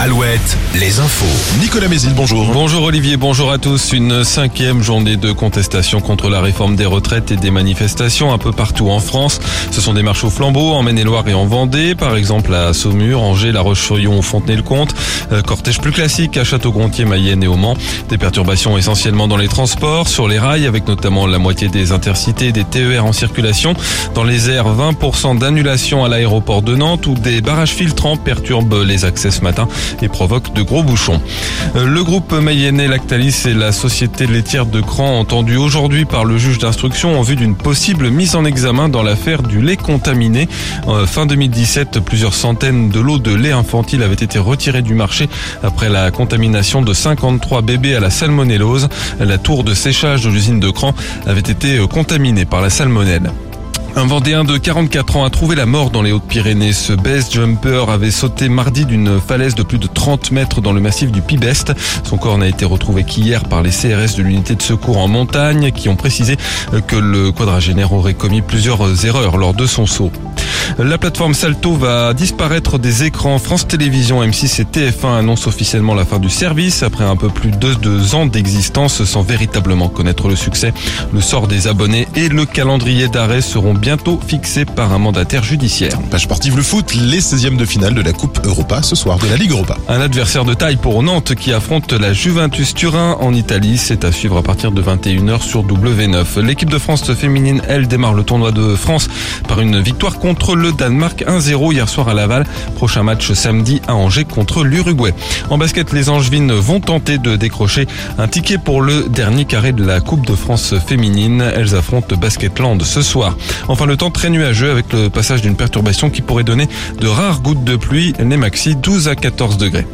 7, les infos. Nicolas Mézil, bonjour. Bonjour Olivier, bonjour à tous. Une cinquième journée de contestation contre la réforme des retraites et des manifestations un peu partout en France. Ce sont des marches au flambeau en Maine-et-Loire et en Vendée, par exemple à Saumur, Angers, La Roche-sur-Yon Fontenay-le-Comte. Euh, cortège plus classique à Château-Gontier, Mayenne et au Mans. Des perturbations essentiellement dans les transports, sur les rails, avec notamment la moitié des intercités et des TER en circulation. Dans les airs, 20% d'annulation à l'aéroport de Nantes où des barrages filtrants perturbent les accès ce matin et provoquent de gros bouchons. Euh, Le groupe mayennais Lactalis et la société laitière de Cran entendus aujourd'hui par le juge d'instruction en vue d'une possible mise en examen dans l'affaire du lait contaminé. Fin 2017, plusieurs centaines de lots de lait infantile avaient été retirés du marché après la contamination de 53 bébés à la salmonellose. La tour de séchage de l'usine de Cran avait été contaminée par la salmonelle. Un Vendéen de 44 ans a trouvé la mort dans les Hautes-Pyrénées. Ce best jumper avait sauté mardi d'une falaise de plus de 30 mètres dans le massif du Pibest. Son corps n'a été retrouvé qu'hier par les CRS de l'unité de secours en montagne qui ont précisé que le quadragénaire aurait commis plusieurs erreurs lors de son saut. La plateforme Salto va disparaître des écrans. France Télévisions, M6 et TF1 annoncent officiellement la fin du service après un peu plus de deux ans d'existence sans véritablement connaître le succès. Le sort des abonnés et le calendrier d'arrêt seront bientôt fixés par un mandataire judiciaire. Page sportive, le foot, les 16e de finale de la Coupe Europa ce soir, de la Ligue Europa. Un adversaire de taille pour Nantes qui affronte la Juventus Turin en Italie. C'est à suivre à partir de 21h sur W9. L'équipe de France féminine, elle, démarre le tournoi de France par une victoire contre le Danemark 1-0 hier soir à Laval. Prochain match samedi à Angers contre l'Uruguay. En basket, les Angevines vont tenter de décrocher un ticket pour le dernier carré de la Coupe de France féminine. Elles affrontent Basketland ce soir. Enfin, le temps très nuageux avec le passage d'une perturbation qui pourrait donner de rares gouttes de pluie. Les maxi 12 à 14 degrés.